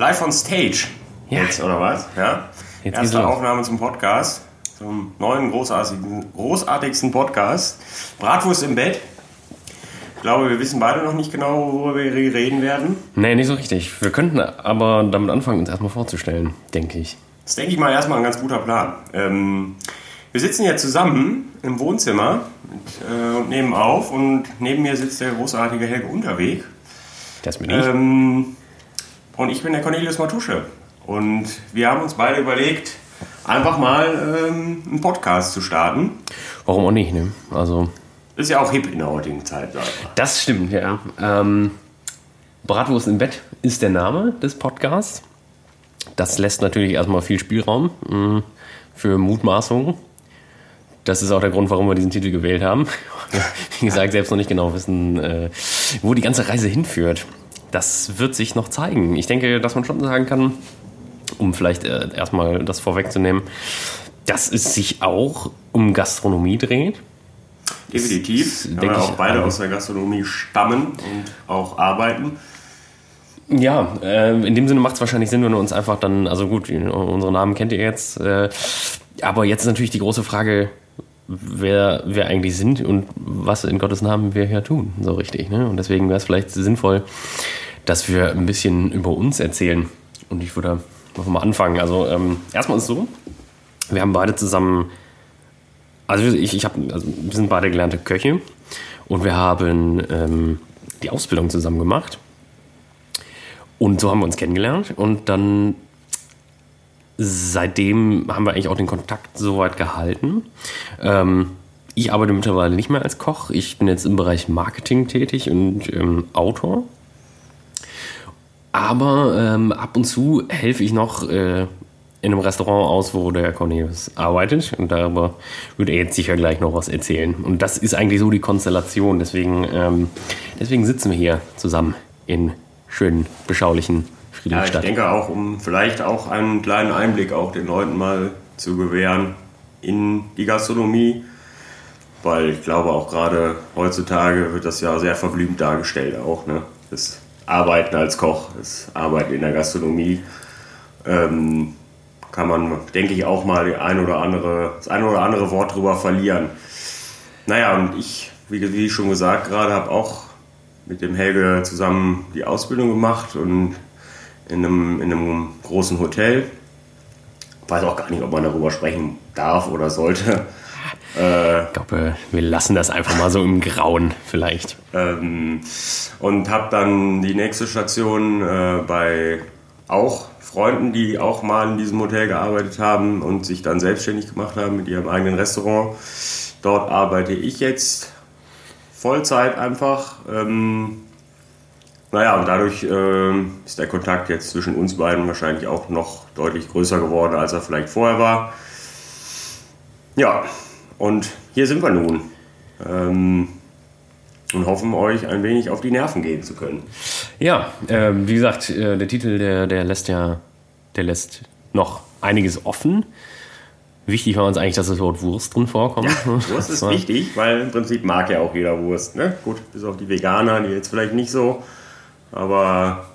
Live on Stage. Ja. Jetzt, oder was? Ja. Jetzt Erste. Aufnahme zum Podcast. Zum neuen, großartigen, großartigsten Podcast. Bratwurst im Bett. Ich glaube, wir wissen beide noch nicht genau, worüber wir reden werden. Nee, nicht so richtig. Wir könnten aber damit anfangen, uns erstmal vorzustellen, denke ich. Das denke ich mal, erstmal ein ganz guter Plan. Ähm, wir sitzen hier zusammen im Wohnzimmer und, äh, und nehmen auf und neben mir sitzt der großartige Helge Unterweg. Das bin ich. Ähm, und ich bin der Cornelius Matusche. Und wir haben uns beide überlegt, einfach mal ähm, einen Podcast zu starten. Warum auch nicht, ne? Also, Ist ja auch hip in der heutigen Zeit, sag ich mal. das stimmt, ja. Ähm, Bratwurst im Bett ist der Name des Podcasts. Das lässt natürlich erstmal viel Spielraum mh, für Mutmaßungen. Das ist auch der Grund, warum wir diesen Titel gewählt haben. Wie gesagt, selbst noch nicht genau wissen, äh, wo die ganze Reise hinführt. Das wird sich noch zeigen. Ich denke, dass man schon sagen kann, um vielleicht äh, erstmal das vorwegzunehmen, dass es sich auch um Gastronomie dreht. Definitiv. Das Da denke auch beide aus der Gastronomie stammen und auch arbeiten. Ja, äh, in dem Sinne macht es wahrscheinlich Sinn, wenn wir uns einfach dann, also gut, unsere Namen kennt ihr jetzt, äh, aber jetzt ist natürlich die große Frage, wer wir eigentlich sind und was in Gottes Namen wir hier tun, so richtig. Ne? Und deswegen wäre es vielleicht sinnvoll, dass wir ein bisschen über uns erzählen. Und ich würde einfach mal anfangen. Also ähm, erstmal ist es so, wir haben beide zusammen, also ich, ich habe, also wir sind beide gelernte Köche und wir haben ähm, die Ausbildung zusammen gemacht. Und so haben wir uns kennengelernt und dann seitdem haben wir eigentlich auch den Kontakt so weit gehalten. Ähm, ich arbeite mittlerweile nicht mehr als Koch. Ich bin jetzt im Bereich Marketing tätig und ähm, Autor. Aber ähm, ab und zu helfe ich noch äh, in einem Restaurant aus, wo der Cornelius arbeitet. Und darüber wird er jetzt sicher gleich noch was erzählen. Und das ist eigentlich so die Konstellation. Deswegen, ähm, deswegen sitzen wir hier zusammen in schönen, beschaulichen Ja, ich Friedrichstadt. denke auch, um vielleicht auch einen kleinen Einblick auch den Leuten mal zu gewähren in die Gastronomie. Weil ich glaube auch gerade heutzutage wird das ja sehr verblümt dargestellt auch. Ne? Das Arbeiten als Koch, das Arbeiten in der Gastronomie. Ähm, kann man, denke ich, auch mal ein oder andere, das ein oder andere Wort drüber verlieren. Naja, und ich, wie, wie schon gesagt, gerade habe auch mit dem Helge zusammen die Ausbildung gemacht und in einem, in einem großen Hotel. Weiß auch gar nicht, ob man darüber sprechen darf oder sollte. Ich glaube, wir lassen das einfach mal so im Grauen vielleicht. Ähm, und habe dann die nächste Station äh, bei auch Freunden, die auch mal in diesem Hotel gearbeitet haben und sich dann selbstständig gemacht haben mit ihrem eigenen Restaurant. Dort arbeite ich jetzt Vollzeit einfach. Ähm, naja, und dadurch ähm, ist der Kontakt jetzt zwischen uns beiden wahrscheinlich auch noch deutlich größer geworden, als er vielleicht vorher war. Ja, und hier sind wir nun. Ähm, und hoffen, euch ein wenig auf die Nerven gehen zu können. Ja, äh, wie gesagt, äh, der Titel, der, der lässt ja, der lässt noch einiges offen. Wichtig war uns eigentlich, dass das Wort Wurst drin vorkommt. Wurst Das ist wichtig, weil im Prinzip mag ja auch jeder Wurst. Ne? Gut, bis auf die Veganer, die jetzt vielleicht nicht so. Aber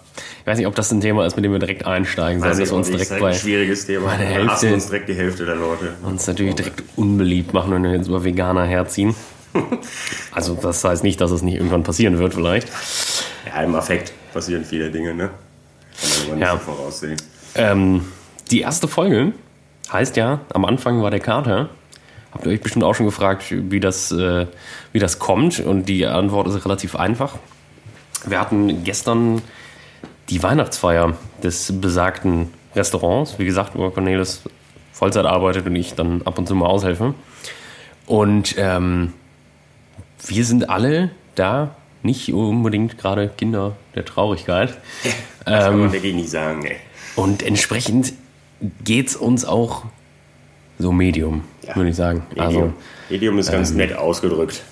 Ich weiß nicht, ob das ein Thema ist, mit dem wir direkt einsteigen sollen, auch uns direkt ist ein schwieriges Thema. bei der Hälfte- uns direkt die Hälfte der Leute. uns natürlich direkt unbeliebt machen, wenn wir jetzt über Veganer herziehen. Also das heißt nicht, dass es nicht irgendwann passieren wird vielleicht. Ja, im Affekt passieren viele Dinge, ne? Kann man nicht Ja. so voraussehen. Ähm, die erste Folge heißt ja, am Anfang war der Kater. Habt ihr euch bestimmt auch schon gefragt, wie das, äh, wie das kommt? Und die Antwort ist relativ einfach. Wir hatten gestern die Weihnachtsfeier des besagten Restaurants. Wie gesagt, wo Cornelis Vollzeit arbeitet und ich dann ab und zu mal aushelfe. Und ähm, wir sind alle da nicht unbedingt gerade Kinder der Traurigkeit. Das Ähm, kann man wirklich nicht sagen, ey. Und entsprechend geht es uns auch so Medium, Ja. würde ich sagen. Also, Medium. Medium ist ganz nett ausgedrückt.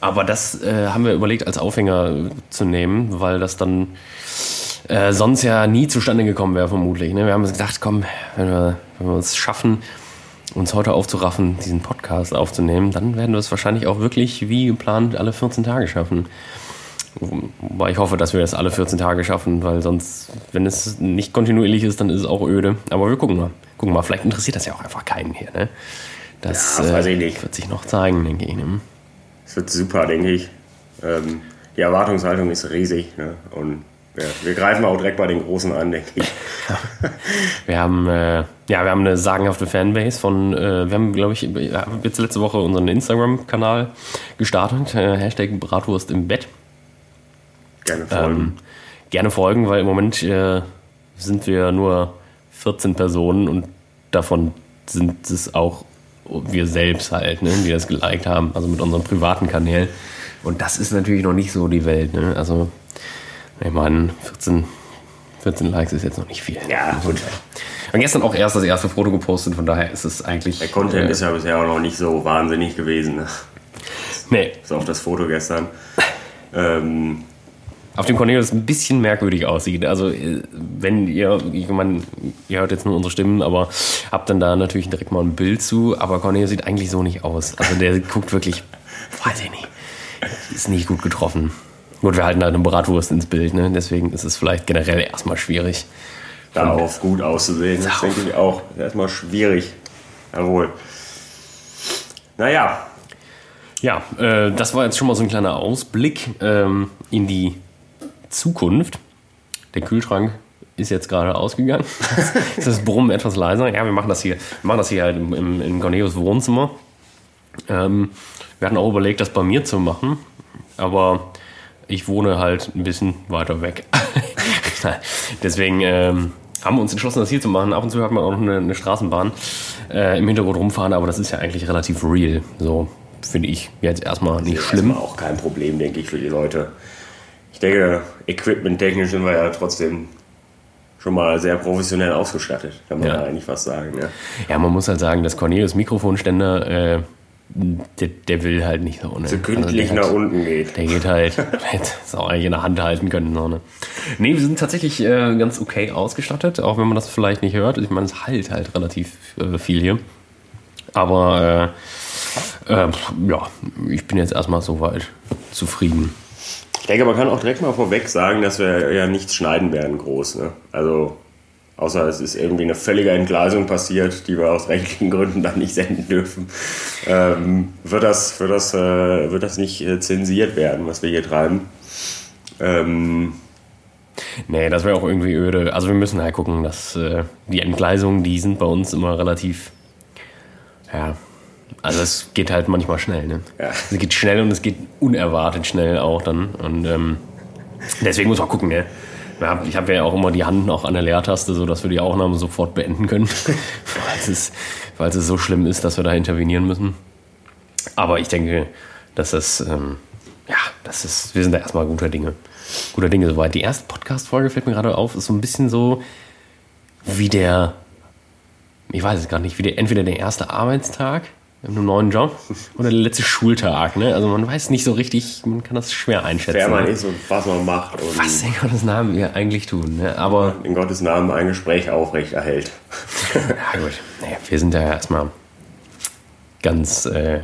Aber das äh, haben wir überlegt, als Aufhänger zu nehmen, weil das dann äh, sonst ja nie zustande gekommen wäre, vermutlich. Ne? Wir haben uns gedacht, komm, wenn wir, wenn wir es schaffen, uns heute aufzuraffen, diesen Podcast aufzunehmen, dann werden wir es wahrscheinlich auch wirklich wie geplant alle 14 Tage schaffen. Wobei ich hoffe, dass wir das alle 14 Tage schaffen, weil sonst, wenn es nicht kontinuierlich ist, dann ist es auch öde. Aber wir gucken mal. Gucken mal, vielleicht interessiert das ja auch einfach keinen hier. Ne? Das Ja, weiß ich äh, nicht. wird sich noch zeigen, denke ich. Ne? Es wird super, denke ich. Ähm, die Erwartungshaltung ist riesig. Ne? Und ja, wir greifen auch direkt bei den Großen an, denke ich. Wir haben, äh, ja, wir haben eine sagenhafte Fanbase von, äh, wir haben, glaube ich, jetzt letzte Woche unseren Instagram-Kanal gestartet, äh, Hashtag Bratwurst im Bett. Gerne folgen. Ähm, gerne folgen, weil im Moment äh, sind wir nur 14 Personen und davon sind es auch wir selbst halt, ne, die das geliked haben, also mit unseren privaten Kanälen. Und das ist natürlich noch nicht so die Welt. Ne? Also, ich meine, 14, 14 Likes ist jetzt noch nicht viel. ja, gut. Und gestern auch erst das erste Foto gepostet, von daher ist es eigentlich. Der Content äh, ist ja bisher auch noch nicht so wahnsinnig gewesen. Ne? Nee, Bis auf das Foto gestern. Ähm, auf dem Cornelius ein bisschen merkwürdig aussieht. Also, äh, wenn ihr, ich meine, ihr hört jetzt nur unsere Stimmen, aber habt dann da natürlich direkt mal ein Bild zu. Aber Cornelius sieht eigentlich so nicht aus. Also, der guckt wirklich, weiß ich nicht, ist nicht gut getroffen. Gut, wir halten halt eine Bratwurst ins Bild, ne? deswegen ist es vielleicht generell erstmal schwierig. darauf gut auszusehen, das denke ich auch. Erstmal schwierig. Jawohl. Naja, Ja, äh, das war jetzt schon mal so ein kleiner Ausblick ähm, in die Zukunft. Der Kühlschrank ist jetzt gerade ausgegangen. ist das Brummen etwas leiser? Ja, wir machen das hier, wir machen das hier halt im, im, in Cornelius Wohnzimmer. Ähm, wir hatten auch überlegt, das bei mir zu machen, aber ich wohne halt ein bisschen weiter weg. Deswegen ähm, haben wir uns entschlossen, das hier zu machen. Ab und zu hat man auch noch eine, eine Straßenbahn äh, im Hintergrund rumfahren, aber das ist ja eigentlich relativ real. So finde ich jetzt erstmal nicht schlimm. Erstmal auch kein Problem, denke ich, für die Leute. Ich denke, equipment-technisch sind wir ja trotzdem schon mal sehr professionell ausgestattet, kann man Ja. da eigentlich fast sagen. Ja. Ja, man muss halt sagen, dass Cornelius Mikrofonständer, äh, der, der will halt nicht so. Ne? So kündlich Also der nach hat- unten geht. Der geht halt, hätte es auch eigentlich in der Hand halten können. So, ne? Nee, wir sind tatsächlich äh, ganz okay ausgestattet, auch wenn man das vielleicht nicht hört. Ich meine, es halt halt relativ äh, viel hier. Aber äh, äh, ja, ich bin jetzt erstmal soweit zufrieden. Ich denke, man kann auch direkt mal vorweg sagen, dass wir ja nichts schneiden werden groß. Ne? Also, außer es ist irgendwie eine völlige Entgleisung passiert, die wir aus rechtlichen Gründen dann nicht senden dürfen, ähm, wird, das, wird, das, äh, wird das nicht äh, zensiert werden, was wir hier treiben. Ähm, Nee, das wäre auch irgendwie öde. Also wir müssen halt gucken, dass äh, die Entgleisungen, die sind bei uns immer relativ, ja, also es geht halt manchmal schnell, ne? Ja. Es geht schnell und es geht unerwartet schnell auch dann. Und ähm, deswegen muss man gucken, ne? Ich habe ja auch immer die Hand noch an der Leertaste, sodass wir die Aufnahme sofort beenden können, falls, es, falls es so schlimm ist, dass wir da intervenieren müssen. Aber ich denke, dass das, ähm, ja, das ist, wir sind da erstmal guter Dinge. Guter Dinge soweit. Die erste Podcast-Folge fällt mir gerade auf, ist so ein bisschen so wie der, ich weiß es gar nicht, wie der, entweder der erste Arbeitstag in einem neuen Job oder der letzte Schultag. Ne? Also man weiß nicht so richtig, man kann das schwer einschätzen. wer man ne? ist und was man macht und Was in Gottes Namen wir eigentlich tun. Ne? Aber in Gottes Namen ein Gespräch aufrecht erhält. Ja, gut. Naja, wir sind ja erstmal ganz, äh,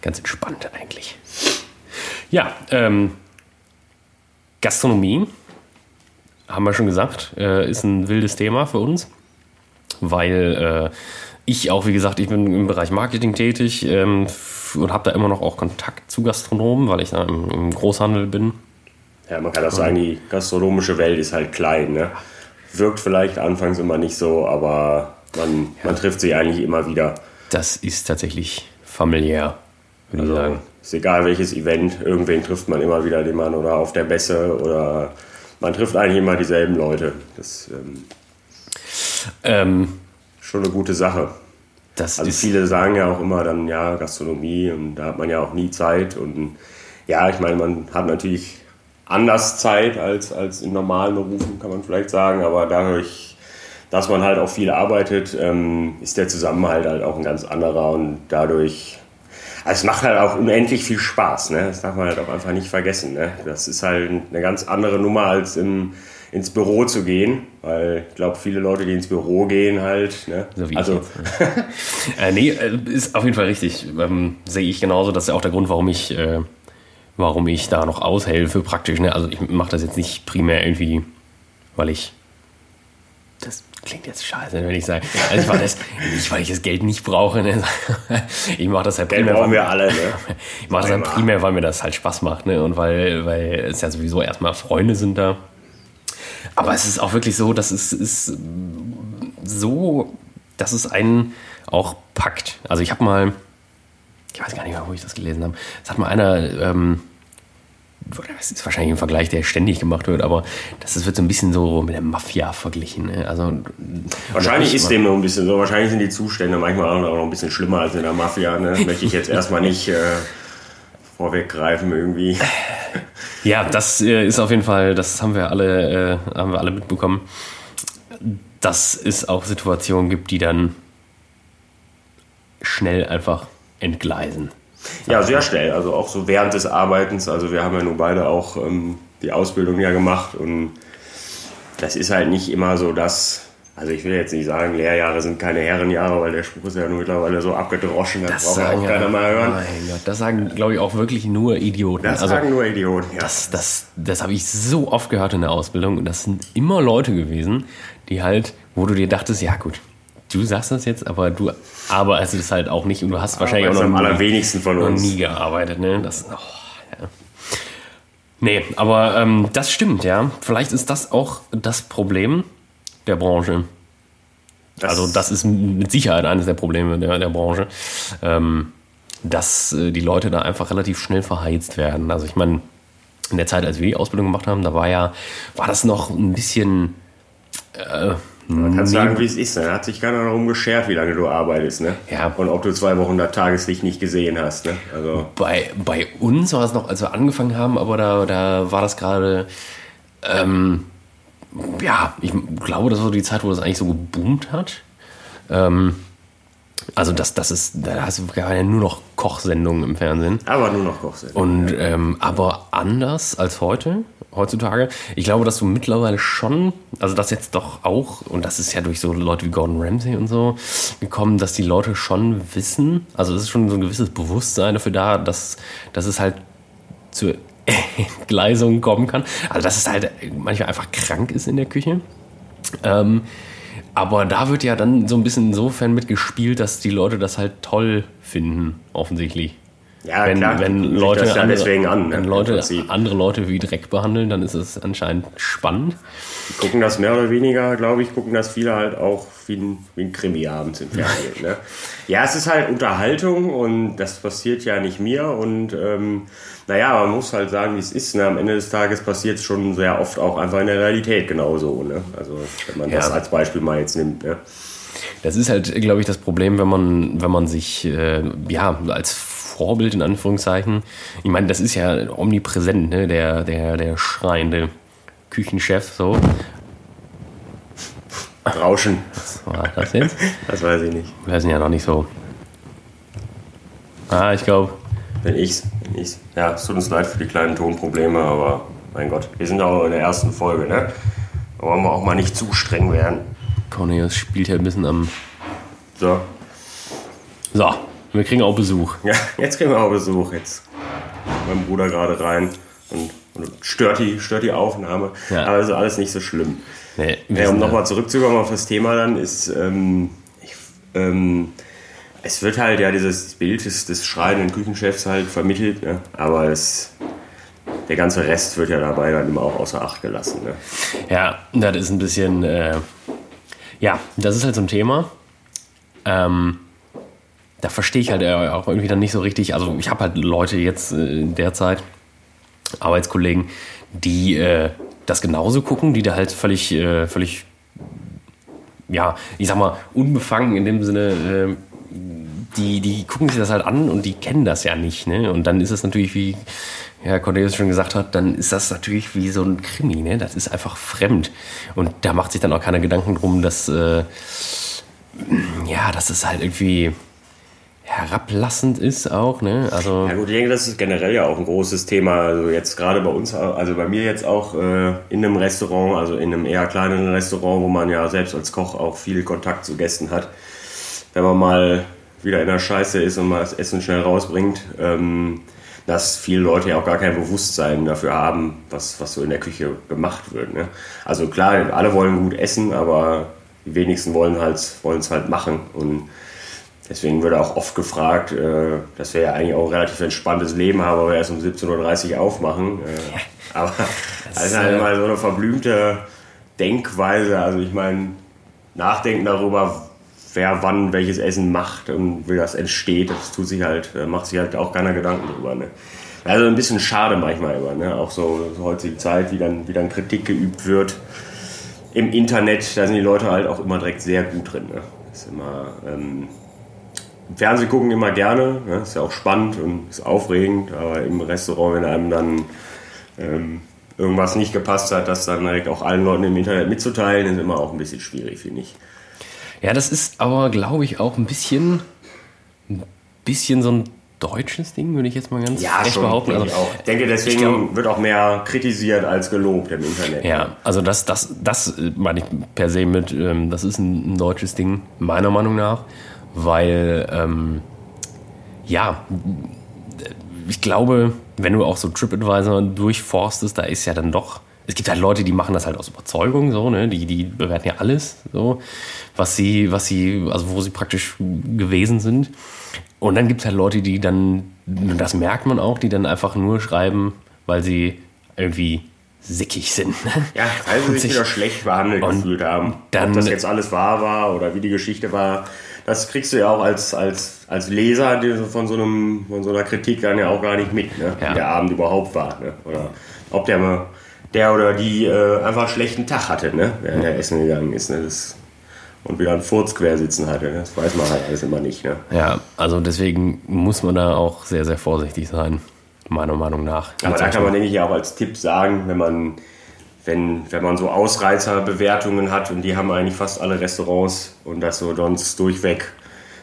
ganz entspannt eigentlich. Ja, ähm, Gastronomie, haben wir schon gesagt, äh, ist ein wildes Thema für uns, weil äh, ich auch, wie gesagt, ich bin im Bereich Marketing tätig ähm, und habe da immer noch auch Kontakt zu Gastronomen, weil ich da im, im Großhandel bin. Ja, man kann auch sagen, die gastronomische Welt ist halt klein. Ne? Wirkt vielleicht anfangs immer nicht so, aber man, man trifft sich eigentlich immer wieder. Das ist tatsächlich familiär, würde ich Also sagen. ist egal welches Event, irgendwen trifft man immer wieder, den man oder auf der Messe oder man trifft eigentlich immer dieselben Leute. Das ähm, Ähm, schon eine gute Sache. das Also viele sagen ja auch immer dann, ja, Gastronomie und da hat man ja auch nie Zeit. Und ja, ich meine, man hat natürlich anders Zeit als, als in normalen Berufen, kann man vielleicht sagen, aber dadurch, dass man halt auch viel arbeitet, ähm, ist der Zusammenhalt halt auch ein ganz anderer und dadurch, also es macht halt auch unendlich viel Spaß, ne? das darf man halt auch einfach nicht vergessen. Ne? Das ist halt eine ganz andere Nummer als im, ins Büro zu gehen, weil ich glaube, viele Leute, die ins Büro gehen, halt, ne? So wie ich also jetzt, Äh, nee, äh, ist auf jeden Fall richtig. Ähm, sehe ich genauso. Das ist ja auch der Grund, warum ich äh, warum ich da noch aushelfe praktisch. Ne? Also ich mache das jetzt nicht primär irgendwie, weil ich das klingt jetzt scheiße, wenn ich sage, also ich mache das nicht, weil ich das Geld nicht brauche. Ne? Ich mache das halt Geld primär, brauchen weil, wir alle, ne? ich mache das halt primär, weil mir das halt Spaß macht ne? und weil, weil es ja sowieso erstmal Freunde sind da. Aber es ist auch wirklich so, dass es ist so, dass es einen auch packt. Also ich habe mal, ich weiß gar nicht mehr, wo ich das gelesen habe. Es hat mal einer, ähm, das ist wahrscheinlich ein Vergleich, der ständig gemacht wird, aber das wird so ein bisschen so mit der Mafia verglichen. Ne? Also Wahrscheinlich ich ist dem noch ein bisschen so. Wahrscheinlich sind die Zustände manchmal auch noch ein bisschen schlimmer als in der Mafia. Ne? Möchte ich jetzt erstmal nicht äh, vorweggreifen irgendwie. Ja, das äh, ist auf jeden Fall, das haben wir alle, äh, haben wir alle mitbekommen, dass es auch Situationen gibt, die dann schnell einfach entgleisen. Ja, sehr schnell. Also auch so während des Arbeitens. Also wir haben ja nun beide auch ähm, die Ausbildung ja gemacht und das ist halt nicht immer so, dass. Also ich will jetzt nicht sagen, Lehrjahre sind keine Herrenjahre, weil der Spruch ist ja nur mittlerweile so abgedroschen, das, braucht ja auch keiner mal hören. Mein Gott, das sagen, glaube ich, auch wirklich nur Idioten. Das also, sagen nur Idioten. Ja. das, das, das habe ich so oft gehört in der Ausbildung und das sind immer Leute gewesen, die halt, wo du dir dachtest, ja gut, du sagst das jetzt, aber du arbeitest es halt auch nicht und du hast wahrscheinlich das auch am noch nie- allerwenigsten von noch uns. nie gearbeitet, ne? Das, oh, ja. Nee, aber ähm, das stimmt, ja. Vielleicht ist das auch das Problem der Branche. also das ist mit Sicherheit eines der Probleme der, der Branche, ähm, dass äh, die Leute da einfach relativ schnell verheizt werden. Also ich meine, in der Zeit, als wir die Ausbildung gemacht haben, da war ja, war das noch ein bisschen Man kann sagen, wie es ist. ne? Da hat sich keiner darum geschert, wie lange du arbeitest. Ne? Ja. Und ob du zwei Wochen das Tageslicht nicht gesehen hast. Ne? Also Bei, bei uns war es noch, als wir angefangen haben, aber da, da war das gerade, ähm, ja, ich glaube, das war die Zeit, wo das eigentlich so geboomt hat. Ähm, also das, das ist, da hast du ja nur noch Kochsendungen im Fernsehen. aber nur noch Kochsendung. Und ähm, aber anders als heute, heutzutage. Ich glaube, dass du mittlerweile schon, also das jetzt doch auch, und das ist ja durch so Leute wie Gordon Ramsay und so gekommen, dass die Leute schon wissen, also es ist schon so ein gewisses Bewusstsein dafür da, dass, dass es halt zur Entgleisung kommen kann. Also dass es halt manchmal einfach krank ist in der Küche. Ähm, aber da wird ja dann so ein bisschen insofern mitgespielt, dass die Leute das halt toll finden, offensichtlich. Ja, Wenn, klar. wenn Leute, das ja andere, deswegen an. Ne? wenn Leute andere Leute wie Dreck behandeln, dann ist es anscheinend spannend. Die gucken das mehr oder weniger, glaube ich, gucken das viele halt auch wie ein, wie ein Krimi abends im Fernsehen. ne? Ja, es ist halt Unterhaltung und das passiert ja nicht mir. Und ähm, naja, man muss halt sagen, wie es ist. Ne? Am Ende des Tages passiert es schon sehr oft auch einfach in der Realität genauso. Ne? Also wenn man das Ja. als Beispiel mal jetzt nimmt. Ne? Das ist halt, glaube ich, das Problem, wenn man, wenn man sich äh, ja als Vorbild in Anführungszeichen, ich meine, das ist ja omnipräsent, ne? der, der, der schreiende Küchenchef, so. Rauschen, Was war das jetzt? das weiß ich nicht. Wir sind ja noch nicht so. Ah, ich glaube, Wenn ich's, wenn ich's. Ja, es tut uns leid für die kleinen Tonprobleme, aber mein Gott, wir sind auch in der ersten Folge, ne? Da wollen wir auch mal nicht zu streng werden. Cornelius spielt ja ein bisschen am. So, So, wir kriegen auch Besuch. ja, jetzt kriegen wir auch Besuch. Jetzt kommt mein Bruder gerade rein und, und stört, die, stört die Aufnahme. Ja. Aber ist alles nicht so schlimm. Nee, Ja, um nochmal zurückzukommen auf das Thema dann, ist, ähm, ich, ähm, es wird halt ja dieses Bild des, des schreienden Küchenchefs halt vermittelt, ne? aber es, der ganze Rest wird ja dabei dann immer auch außer Acht gelassen. Ne? Ja, das ist ein bisschen, äh, ja, das ist halt so ein Thema. Ähm, da verstehe ich halt auch irgendwie dann nicht so richtig. Also ich habe halt Leute jetzt äh, in der Zeit, Arbeitskollegen, die äh, das genauso gucken, die da halt völlig, äh, völlig, ja, ich sag mal, unbefangen in dem Sinne, äh, die, die gucken sich das halt an und die kennen das ja nicht. Ne? Und dann ist es natürlich, wie Herr Cornelius schon gesagt hat, dann ist das natürlich wie so ein Krimi. Ne? Das ist einfach fremd. Und da macht sich dann auch keiner Gedanken drum, dass, äh, ja, dass es halt irgendwie herablassend ist auch. Ne? Also, Ja gut, ich denke, das ist generell ja auch ein großes Thema. Also jetzt gerade bei uns, also bei mir jetzt auch äh, in einem Restaurant, also in einem eher kleineren Restaurant, wo man ja selbst als Koch auch viel Kontakt zu Gästen hat. Wenn man mal wieder in der Scheiße ist und mal das Essen schnell rausbringt, ähm, dass viele Leute ja auch gar kein Bewusstsein dafür haben, was, was so in der Küche gemacht wird. Ne? Also klar, alle wollen gut essen, aber die wenigsten wollen halt, es halt machen. Und deswegen wird auch oft gefragt, äh, dass wir ja eigentlich auch ein relativ entspanntes Leben haben, aber wir erst um 17.30 Uhr aufmachen. Äh, aber das ist halt immer so eine verblümte Denkweise. Also ich meine, nachdenken darüber, wer wann welches Essen macht und wie das entsteht, das tut sich halt, äh, macht sich halt auch keiner Gedanken drüber. Ne? Also ein bisschen schade manchmal immer, ne? auch so, so heutige Zeit, wie dann, wie dann Kritik geübt wird. Im Internet, da sind die Leute halt auch immer direkt sehr gut drin. Ne? Das ist immer, ähm, Fernsehen gucken immer gerne, ne? ist ja auch spannend und ist aufregend, aber im Restaurant, wenn einem dann ähm, irgendwas nicht gepasst hat, das dann direkt auch allen Leuten im Internet mitzuteilen, ist immer auch ein bisschen schwierig, finde ich. Ja, das ist aber, glaube ich, auch ein bisschen, ein bisschen so ein deutsches Ding, würde ich jetzt mal ganz ja, frech behaupten. Also, ich, auch. ich denke, deswegen glaub, wird auch mehr kritisiert als gelobt im Internet. Ja, also das, das, das meine ich per se mit, ähm, das ist ein, deutsches Ding, meiner Meinung nach, weil, ähm, ja, ich glaube, wenn du auch so TripAdvisor durchforstest, da ist ja dann doch es gibt halt Leute, die machen das halt aus Überzeugung, so, ne? Die, die bewerten ja alles, so, was sie, was sie, also wo sie praktisch gewesen sind. Und dann gibt es halt Leute, die dann, das merkt man auch, die dann einfach nur schreiben, weil sie irgendwie sickig sind. Ja, weil sie sich wieder schlecht behandelt gefühlt haben. Dann, Ob das jetzt alles wahr war oder wie die Geschichte war, das kriegst du ja auch als, als, als Leser von so, einem, von so einer Kritik dann ja auch gar nicht mit, ne? Ja. wie der Abend überhaupt war. Ne? Oder ob der mal der oder die äh, einfach einen schlechten Tag hatte, ne? während er essen gegangen ist. Ne? Das, und wieder einen Furz quer sitzen hatte. Ne? Das weiß man halt alles immer nicht. Ne? Ja, also deswegen muss man da auch sehr, sehr vorsichtig sein, meiner Meinung nach. Aber da kann man, denke ich, auch als Tipp sagen, wenn man, wenn, wenn man so Ausreißerbewertungen hat und die haben eigentlich fast alle Restaurants und das so sonst durchweg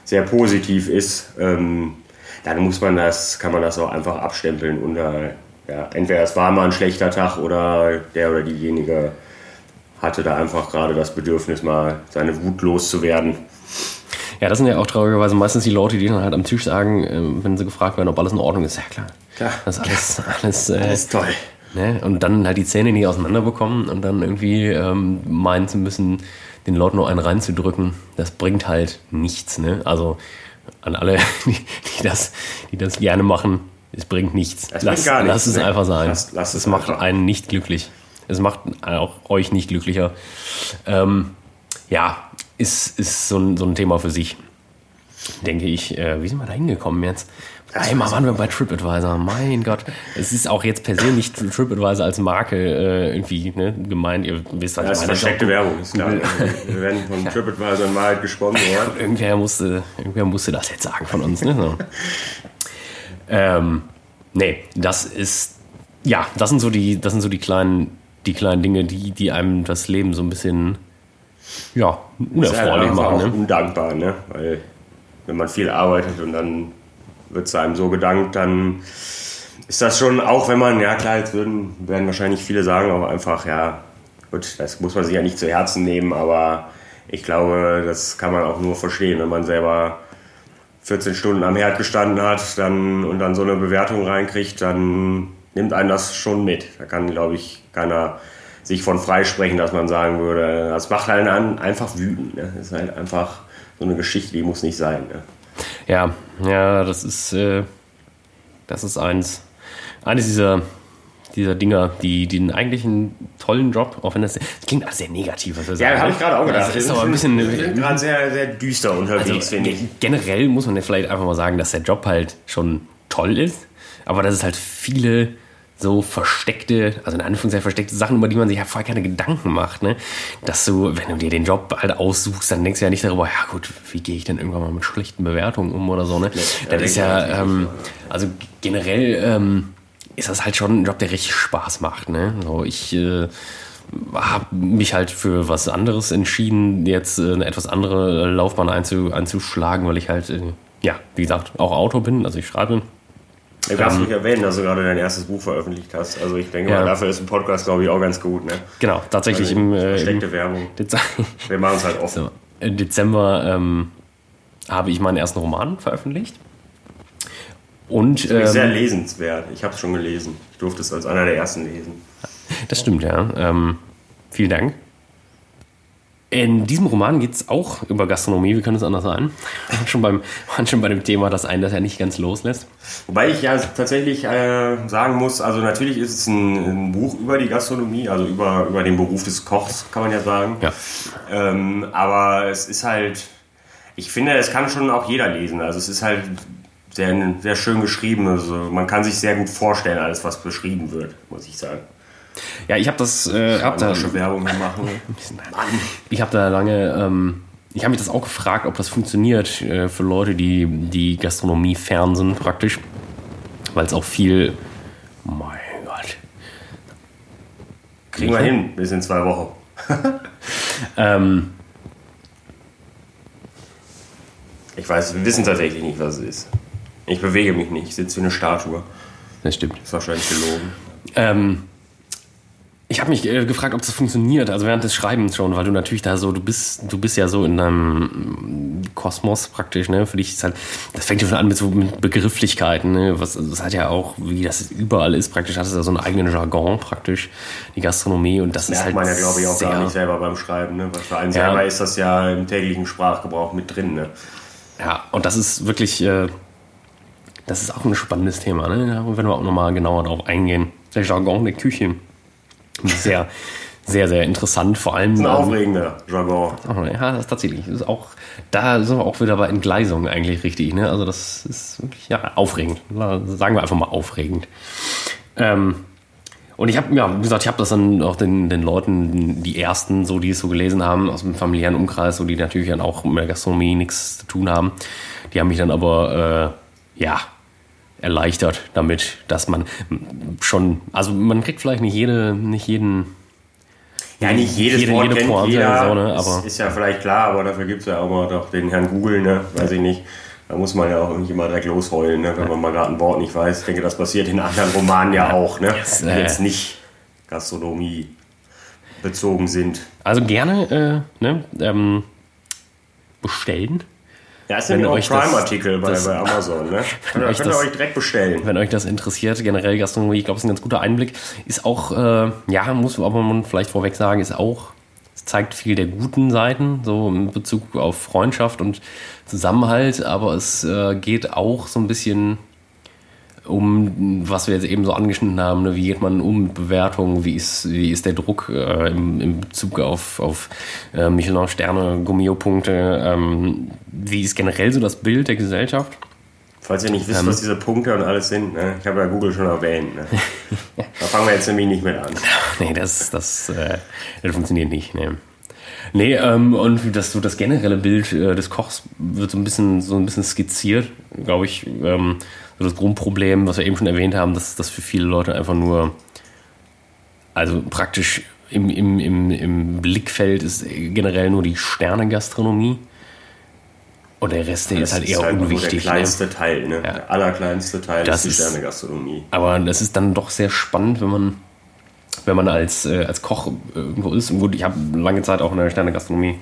sehr positiv ist, ähm, dann muss man das, kann man das auch einfach abstempeln unter ja, entweder es war mal ein schlechter Tag oder der oder diejenige hatte da einfach gerade das Bedürfnis, mal seine Wut loszuwerden. Ja, das sind ja auch traurigerweise meistens die Leute, die dann halt am Tisch sagen, äh, wenn sie gefragt werden, ob alles in Ordnung ist. Ja, klar. Klar. Das ist alles, alles, äh, alles toll. Ne? Und dann halt die Zähne nicht auseinanderbekommen und dann irgendwie ähm, meinen zu müssen, den Leuten nur einen reinzudrücken. Das bringt halt nichts. Ne? Also an alle, die, die, das, die das gerne machen, es bringt nichts. Es lass, gar nichts. Lass es ne? einfach sein. Lass, lass es macht einfach. einen nicht glücklich. Es macht auch euch nicht glücklicher. Ähm, ja, ist, ist so, ein, so ein Thema für sich. Denke ich. Äh, wie sind wir da hingekommen jetzt? Einmal waren wir bei TripAdvisor. Mein Gott. Es ist auch jetzt per se nicht TripAdvisor als Marke äh, irgendwie ne, gemeint. Ihr wisst, was ja, ich meine. Das ist versteckte Werbung, ist klar. wir werden von TripAdvisor in Wahrheit gesponsert. irgendwer, musste, irgendwer musste das jetzt sagen von uns. Ne? So. Ähm, nee, das ist, ja, das sind so die, das sind so die kleinen, die kleinen Dinge, die, die einem das Leben so ein bisschen, ja, unerfreulich halt machen. Ne? undankbar, ne? Weil, wenn man viel arbeitet und dann wird es einem so gedankt, dann ist das schon, auch wenn man, ja klar, jetzt würden, werden wahrscheinlich viele sagen, aber einfach, ja, gut, das muss man sich ja nicht zu Herzen nehmen, aber ich glaube, das kann man auch nur verstehen, wenn man selber 14 Stunden am Herd gestanden hat dann, und dann so eine Bewertung reinkriegt, dann nimmt einen das schon mit. Da kann, glaube ich, keiner sich von freisprechen, dass man sagen würde, das macht einen einfach wütend. Ne? Das ist halt einfach so eine Geschichte, die muss nicht sein. Ne? Ja, ja, das ist, äh, das ist eins, eines dieser dieser Dinger, die, die einen eigentlich einen tollen Job, auch wenn das, das klingt alles sehr negativ, was wir sagen. Ja, habe ich gerade auch gedacht. Das ist aber ein bisschen gerade sehr, sehr düster unterwegs, also, finde ich. Generell muss man ja vielleicht einfach mal sagen, dass der Job halt schon toll ist, aber dass es halt viele so versteckte, also in Anführungszeichen versteckte Sachen, über die man sich ja vorher keine Gedanken macht, ne? Dass du, wenn du dir den Job halt aussuchst, dann denkst du ja nicht darüber, ja gut, wie gehe ich denn irgendwann mal mit schlechten Bewertungen um oder so, ne? Ja, das ist ja, ähm, also generell, ähm, ist das halt schon ein Job, der richtig Spaß macht. Ne? So, ich äh, habe mich halt für was anderes entschieden, jetzt äh, eine etwas andere Laufbahn einzu, einzuschlagen, weil ich halt, äh, ja, wie gesagt, auch Autor bin, also ich schreibe. Du darfst ähm, nicht erwähnen, dass du gerade dein erstes Buch veröffentlicht hast. Also ich denke ja. mal, dafür ist ein Podcast, glaube ich, auch ganz gut. Ne? Genau, tatsächlich also im... Äh, versteckte Werbung. Wir machen es halt offen. So, Im Dezember ähm, habe ich meinen ersten Roman veröffentlicht. Und, ähm, sehr lesenswert. Ich habe es schon gelesen. Ich durfte es als einer der ersten lesen. Das stimmt, ja. Ähm, vielen Dank. In diesem Roman geht es auch über Gastronomie, wie könnte es anders sein? schon, beim, schon bei dem Thema, das einen das ja nicht ganz loslässt. Wobei ich ja tatsächlich äh, sagen muss, also natürlich ist es ein, ein, Buch über die Gastronomie, also über, über den Beruf des Kochs, kann man ja sagen. Ja. Ähm, aber es ist halt, ich finde, es kann schon auch jeder lesen. Also es ist halt sehr, sehr schön geschrieben. Also man kann sich sehr gut vorstellen, alles, was beschrieben wird, muss ich sagen. Ja, ich habe das. Äh, hab da, Werbung machen. ich habe da lange. Ähm, ich habe mich das auch gefragt, ob das funktioniert äh, für Leute, die die Gastronomie fern sind, praktisch. Weil es auch viel. Mein Gott. Kriegen wir hin, bis in zwei Wochen. ähm, ich weiß, wir wissen tatsächlich nicht, was es ist. Ich bewege mich nicht, ich sitze wie eine Statue. Das stimmt. Das ist wahrscheinlich gelogen. Ähm, ich habe mich äh, gefragt, ob das funktioniert, also während des Schreibens schon, weil du natürlich da so, du bist, du bist ja so in deinem Kosmos praktisch, ne? Für dich ist halt, das fängt ja schon an mit so mit Begrifflichkeiten, ne? Was, das hat ja auch, wie das überall ist, praktisch hat es ja so einen eigenen Jargon praktisch, die Gastronomie und das, das ist halt. man ja, glaube ich, auch gar nicht selber beim Schreiben, ne? Weil für einen ja. selber ist das ja im täglichen Sprachgebrauch mit drin, ne? Ja, und das ist wirklich, äh, das ist auch ein spannendes Thema, ne? Da werden wir auch nochmal genauer drauf eingehen. Der Jargon der Küche. Sehr, sehr, sehr interessant. Vor allem. Das ist ein aufregender Jargon. ja, das ist tatsächlich. Das ist auch, da sind wir auch wieder bei Entgleisung eigentlich richtig. Ne? Also, das ist wirklich ja, aufregend. Sagen wir einfach mal aufregend. Ähm, und ich habe, ja, wie gesagt, ich habe das dann auch den, den Leuten, die ersten, so die es so gelesen haben, aus dem familiären Umkreis, so die natürlich dann auch mit der Gastronomie nichts zu tun haben, die haben mich dann aber, äh, ja, erleichtert damit, dass man schon, also man kriegt vielleicht nicht jede, nicht jeden. Ja, nicht jedes jede, Wort jede kennt Pointe jeder, so, ne? aber ist ja vielleicht klar, aber dafür gibt es ja auch mal doch den Herrn Google, ne? weiß ich nicht. Da muss man ja auch irgendwie mal direkt losheulen, ne? wenn man mal gerade ein Wort nicht weiß. Ich denke, das passiert in anderen Romanen ja, auch, ne? Das, äh, jetzt nicht Gastronomie bezogen sind. Also gerne äh, ne? ähm, bestellen ja, ist nämlich auch Prime-Artikel bei, bei Amazon. Ne? Könnt, euch könnt ihr euch direkt bestellen. Wenn euch das interessiert, generell Gastronomie, ich glaube, es ist ein ganz guter Einblick. Ist auch, äh, ja, muss man vielleicht vorweg sagen, ist auch, es zeigt viel der guten Seiten, so in Bezug auf Freundschaft und Zusammenhalt, aber es äh, geht auch so ein bisschen um, was wir jetzt eben so angeschnitten haben, ne? wie geht man um mit Bewertungen, wie ist, wie ist der Druck äh, im, im Bezug auf, auf äh, Michelin-Sterne, Gummio-Punkte, ähm, wie ist generell so das Bild der Gesellschaft? Falls ihr nicht wisst, ähm, was diese Punkte und alles sind, ne? ich habe ja Google schon erwähnt. Ne? da fangen wir jetzt nämlich nicht mit an. nee, das, das, äh, das funktioniert nicht. Ne? Nee, ähm, und das, so das generelle Bild äh, des Kochs wird so ein bisschen, so ein bisschen skizziert, glaube ich. Ähm, so das Grundproblem, was wir eben schon erwähnt haben, dass das für viele Leute einfach nur, also praktisch im, im, im, im Blickfeld ist generell nur die Sternegastronomie. Und der Rest, der ist halt eher ist halt unwichtig. der ne? kleinste ne? Teil, ne? Ja. Der allerkleinste Teil das ist die Sternegastronomie. Aber das ist dann doch sehr spannend, wenn man, wenn man als, äh, als Koch irgendwo ist. Und gut, ich habe lange Zeit auch in der Sternegastronomie